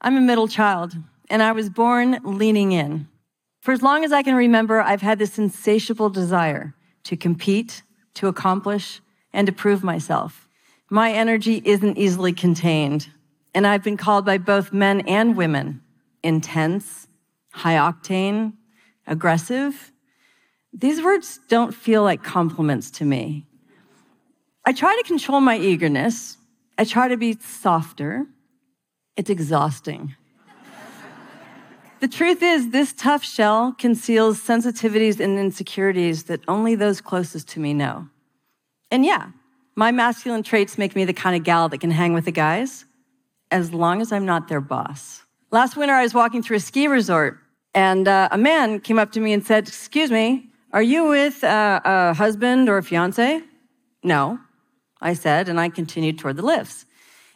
I'm a middle child, and I was born leaning in. For as long as I can remember, I've had this insatiable desire to compete, to accomplish, and to prove myself. My energy isn't easily contained, and I've been called by both men and women intense, high octane, aggressive. These words don't feel like compliments to me. I try to control my eagerness. I try to be softer. It's exhausting. the truth is, this tough shell conceals sensitivities and insecurities that only those closest to me know. And yeah, my masculine traits make me the kind of gal that can hang with the guys as long as I'm not their boss. Last winter, I was walking through a ski resort and uh, a man came up to me and said, Excuse me, are you with uh, a husband or a fiance? No, I said, and I continued toward the lifts.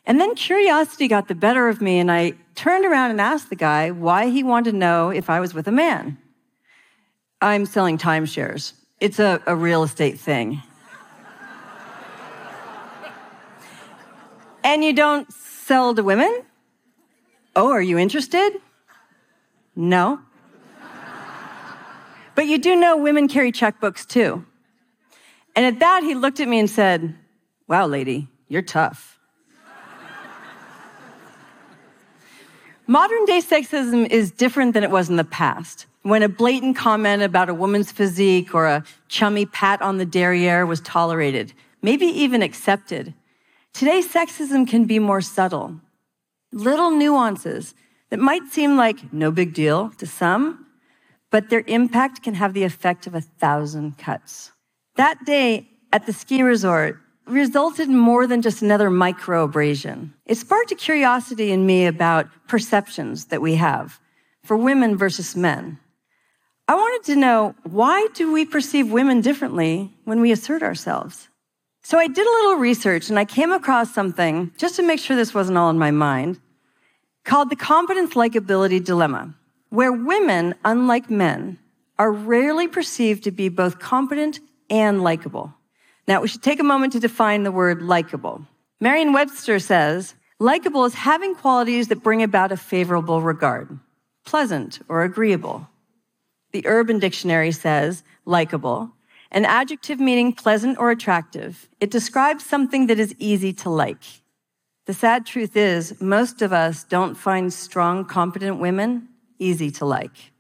And then curiosity got the better of me, and I turned around and asked the guy why he wanted to know if I was with a man. I'm selling timeshares. It's a, a real estate thing. and you don't sell to women? Oh, are you interested? No. but you do know women carry checkbooks too. And at that, he looked at me and said, Wow, lady, you're tough. Modern day sexism is different than it was in the past, when a blatant comment about a woman's physique or a chummy pat on the derriere was tolerated, maybe even accepted. Today, sexism can be more subtle. Little nuances that might seem like no big deal to some, but their impact can have the effect of a thousand cuts. That day at the ski resort resulted in more than just another microabrasion. It sparked a curiosity in me about perceptions that we have for women versus men. I wanted to know why do we perceive women differently when we assert ourselves? So I did a little research and I came across something, just to make sure this wasn't all in my mind, called the competence likability dilemma, where women, unlike men, are rarely perceived to be both competent and likable. Now, we should take a moment to define the word likable. Merriam Webster says, likable is having qualities that bring about a favorable regard, pleasant or agreeable. The Urban Dictionary says, likable an adjective meaning pleasant or attractive. It describes something that is easy to like. The sad truth is, most of us don't find strong, competent women easy to like.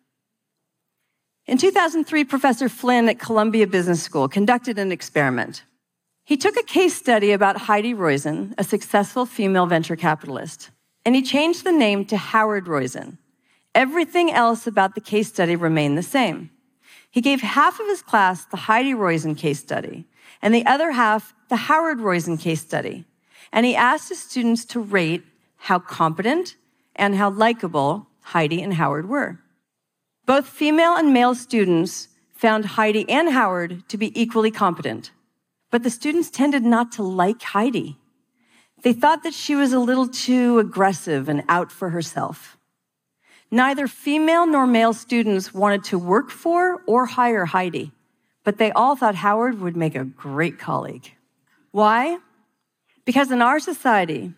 In 2003, Professor Flynn at Columbia Business School conducted an experiment. He took a case study about Heidi Roizen, a successful female venture capitalist, and he changed the name to Howard Roizen. Everything else about the case study remained the same. He gave half of his class the Heidi Roizen case study and the other half the Howard Roizen case study. And he asked his students to rate how competent and how likable Heidi and Howard were. Both female and male students found Heidi and Howard to be equally competent, but the students tended not to like Heidi. They thought that she was a little too aggressive and out for herself. Neither female nor male students wanted to work for or hire Heidi, but they all thought Howard would make a great colleague. Why? Because in our society,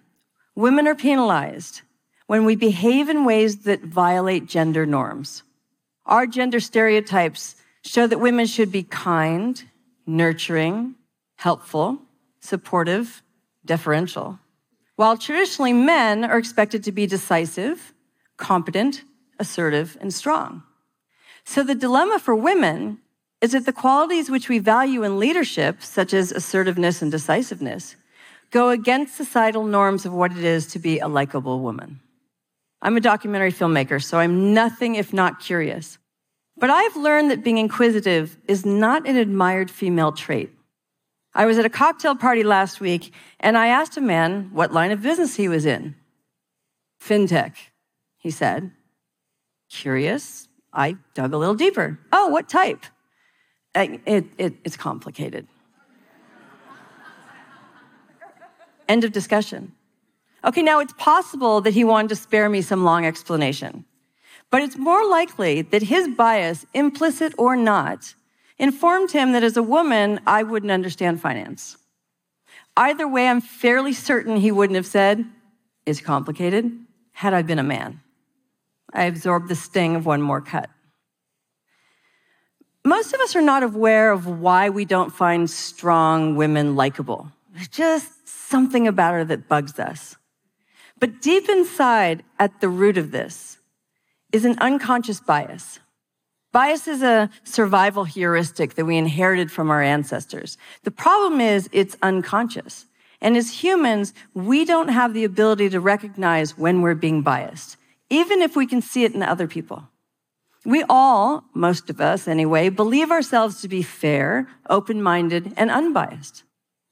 women are penalized when we behave in ways that violate gender norms. Our gender stereotypes show that women should be kind, nurturing, helpful, supportive, deferential, while traditionally men are expected to be decisive, competent, assertive, and strong. So the dilemma for women is that the qualities which we value in leadership, such as assertiveness and decisiveness, go against societal norms of what it is to be a likable woman. I'm a documentary filmmaker, so I'm nothing if not curious. But I've learned that being inquisitive is not an admired female trait. I was at a cocktail party last week and I asked a man what line of business he was in. FinTech he said. Curious, I dug a little deeper. Oh, what type? It, it, it's complicated. End of discussion. Okay, now it's possible that he wanted to spare me some long explanation, but it's more likely that his bias, implicit or not, informed him that as a woman, I wouldn't understand finance. Either way, I'm fairly certain he wouldn't have said, it's complicated had I been a man. I absorbed the sting of one more cut. Most of us are not aware of why we don't find strong women likable. There's just something about her that bugs us. But deep inside, at the root of this, is an unconscious bias. Bias is a survival heuristic that we inherited from our ancestors. The problem is it's unconscious. And as humans, we don't have the ability to recognize when we're being biased, even if we can see it in other people. We all, most of us anyway, believe ourselves to be fair, open minded, and unbiased.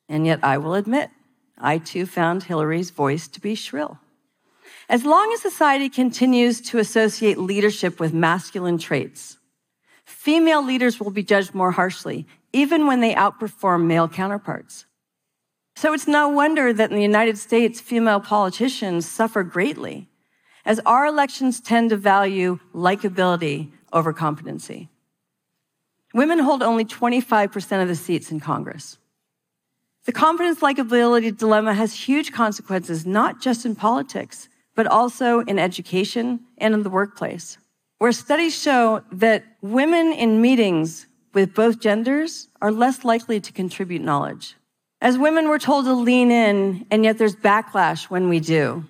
And yet, I will admit, I too found Hillary's voice to be shrill. As long as society continues to associate leadership with masculine traits, female leaders will be judged more harshly, even when they outperform male counterparts. So it's no wonder that in the United States, female politicians suffer greatly as our elections tend to value likability over competency. Women hold only 25% of the seats in Congress. The confidence likability dilemma has huge consequences, not just in politics, but also in education and in the workplace, where studies show that women in meetings with both genders are less likely to contribute knowledge. As women, we're told to lean in, and yet there's backlash when we do.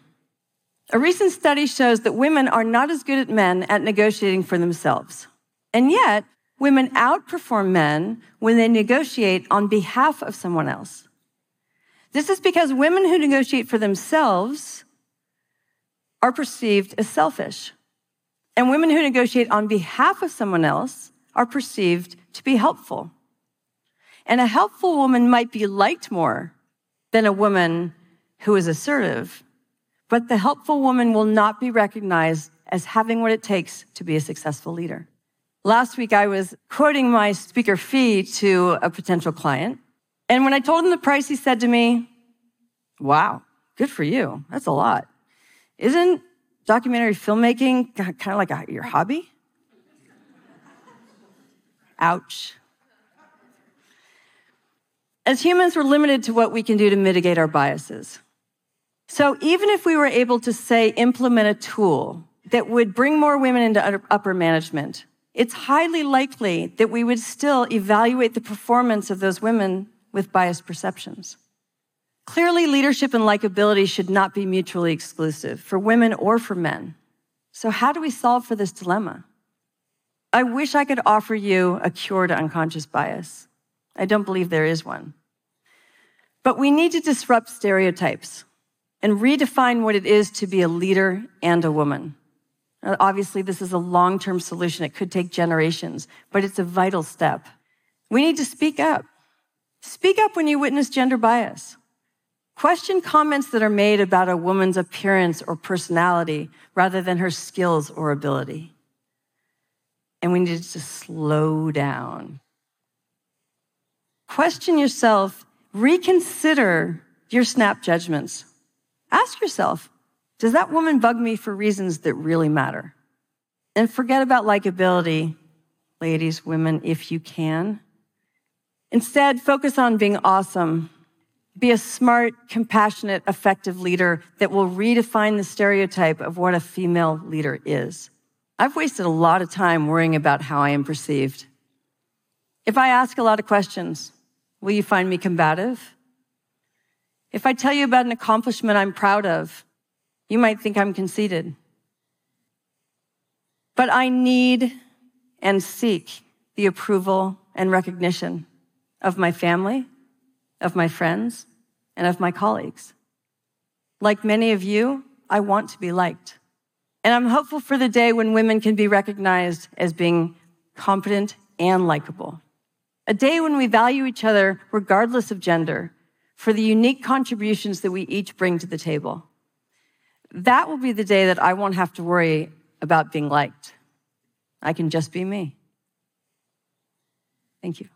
A recent study shows that women are not as good as men at negotiating for themselves. And yet, women outperform men when they negotiate on behalf of someone else. This is because women who negotiate for themselves are perceived as selfish. And women who negotiate on behalf of someone else are perceived to be helpful. And a helpful woman might be liked more than a woman who is assertive but the helpful woman will not be recognized as having what it takes to be a successful leader. Last week, I was quoting my speaker fee to a potential client. And when I told him the price, he said to me, Wow, good for you. That's a lot. Isn't documentary filmmaking kind of like a, your hobby? Ouch. As humans, we're limited to what we can do to mitigate our biases. So even if we were able to say implement a tool that would bring more women into upper management, it's highly likely that we would still evaluate the performance of those women with biased perceptions. Clearly, leadership and likability should not be mutually exclusive for women or for men. So, how do we solve for this dilemma? I wish I could offer you a cure to unconscious bias. I don't believe there is one. But we need to disrupt stereotypes and redefine what it is to be a leader and a woman. Uh, obviously, this is a long term solution. It could take generations, but it's a vital step. We need to speak up. Speak up when you witness gender bias. Question comments that are made about a woman's appearance or personality rather than her skills or ability. And we need to slow down. Question yourself, reconsider your snap judgments. Ask yourself, does that woman bug me for reasons that really matter? And forget about likability, ladies, women, if you can. Instead, focus on being awesome. Be a smart, compassionate, effective leader that will redefine the stereotype of what a female leader is. I've wasted a lot of time worrying about how I am perceived. If I ask a lot of questions, will you find me combative? If I tell you about an accomplishment I'm proud of, you might think I'm conceited. But I need and seek the approval and recognition of my family, of my friends, and of my colleagues. Like many of you, I want to be liked. And I'm hopeful for the day when women can be recognized as being competent and likable. A day when we value each other regardless of gender for the unique contributions that we each bring to the table. That will be the day that I won't have to worry about being liked. I can just be me. Thank you.